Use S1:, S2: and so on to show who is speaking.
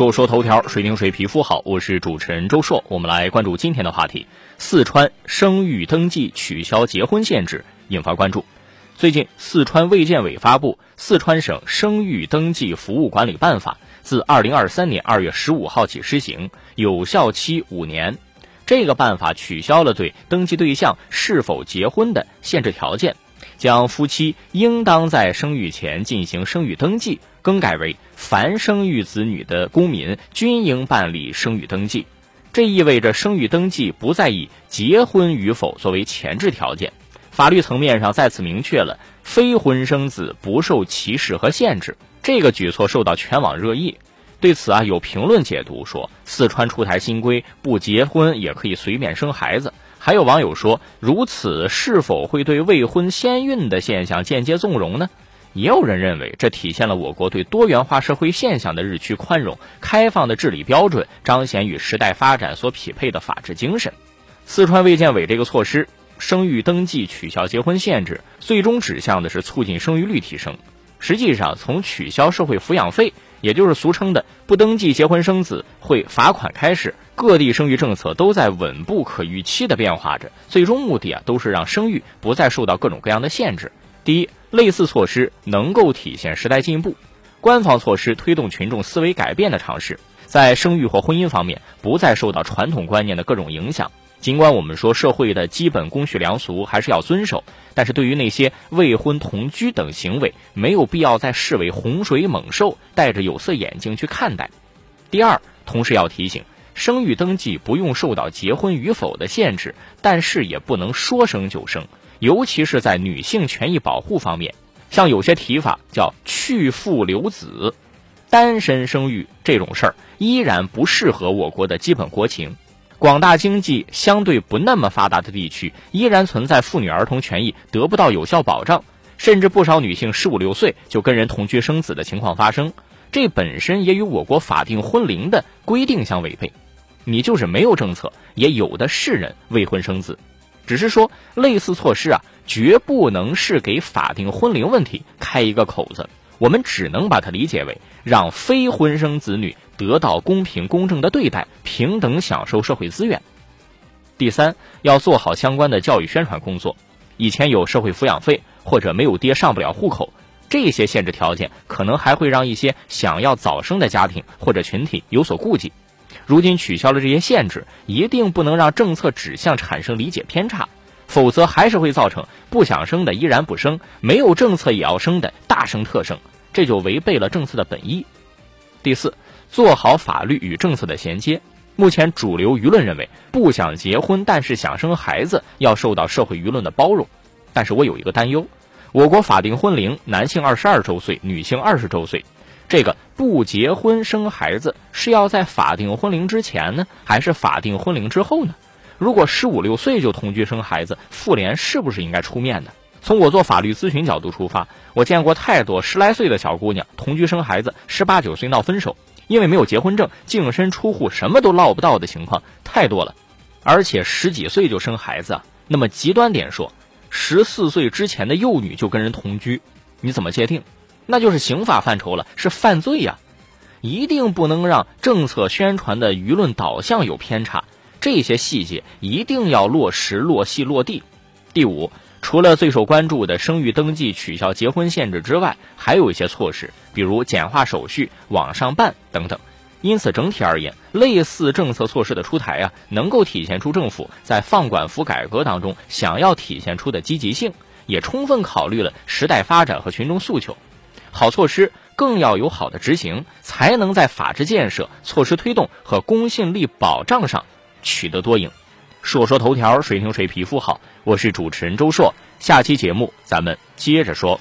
S1: 说说头条，水灵水皮肤好，我是主持人周硕。我们来关注今天的话题：四川生育登记取消结婚限制，引发关注。最近，四川卫健委发布《四川省生育登记服务管理办法》，自二零二三年二月十五号起施行，有效期五年。这个办法取消了对登记对象是否结婚的限制条件。将夫妻应当在生育前进行生育登记更改为凡生育子女的公民均应办理生育登记，这意味着生育登记不再以结婚与否作为前置条件，法律层面上再次明确了非婚生子不受歧视和限制。这个举措受到全网热议。对此啊，有评论解读说，四川出台新规，不结婚也可以随便生孩子。还有网友说，如此是否会对未婚先孕的现象间接纵容呢？也有人认为，这体现了我国对多元化社会现象的日趋宽容、开放的治理标准，彰显与时代发展所匹配的法治精神。四川卫健委这个措施，生育登记取消结婚限制，最终指向的是促进生育率提升。实际上，从取消社会抚养费。也就是俗称的不登记结婚生子会罚款开始，各地生育政策都在稳步可预期的变化着，最终目的啊都是让生育不再受到各种各样的限制。第一，类似措施能够体现时代进步，官方措施推动群众思维改变的尝试，在生育或婚姻方面不再受到传统观念的各种影响。尽管我们说社会的基本公序良俗还是要遵守，但是对于那些未婚同居等行为，没有必要再视为洪水猛兽，戴着有色眼镜去看待。第二，同时要提醒，生育登记不用受到结婚与否的限制，但是也不能说生就生，尤其是在女性权益保护方面，像有些提法叫去父留子，单身生育这种事儿，依然不适合我国的基本国情。广大经济相对不那么发达的地区，依然存在妇女儿童权益得不到有效保障，甚至不少女性十五六岁就跟人同居生子的情况发生。这本身也与我国法定婚龄的规定相违背。你就是没有政策，也有的是人未婚生子。只是说，类似措施啊，绝不能是给法定婚龄问题开一个口子。我们只能把它理解为让非婚生子女得到公平公正的对待，平等享受社会资源。第三，要做好相关的教育宣传工作。以前有社会抚养费或者没有爹上不了户口这些限制条件，可能还会让一些想要早生的家庭或者群体有所顾忌。如今取消了这些限制，一定不能让政策指向产生理解偏差。否则还是会造成不想生的依然不生，没有政策也要生的大生特生，这就违背了政策的本意。第四，做好法律与政策的衔接。目前主流舆论认为，不想结婚但是想生孩子要受到社会舆论的包容，但是我有一个担忧：我国法定婚龄男性二十二周岁，女性二十周岁，这个不结婚生孩子是要在法定婚龄之前呢，还是法定婚龄之后呢？如果十五六岁就同居生孩子，妇联是不是应该出面呢？从我做法律咨询角度出发，我见过太多十来岁的小姑娘同居生孩子，十八九岁闹分手，因为没有结婚证，净身出户什么都捞不到的情况太多了。而且十几岁就生孩子，那么极端点说，十四岁之前的幼女就跟人同居，你怎么界定？那就是刑法范畴了，是犯罪呀！一定不能让政策宣传的舆论导向有偏差。这些细节一定要落实、落细、落地。第五，除了最受关注的生育登记取消结婚限制之外，还有一些措施，比如简化手续、网上办等等。因此，整体而言，类似政策措施的出台啊，能够体现出政府在放管服改革当中想要体现出的积极性，也充分考虑了时代发展和群众诉求。好措施更要有好的执行，才能在法治建设、措施推动和公信力保障上。取得多赢，说说头条，谁听谁皮肤好。我是主持人周硕，下期节目咱们接着说。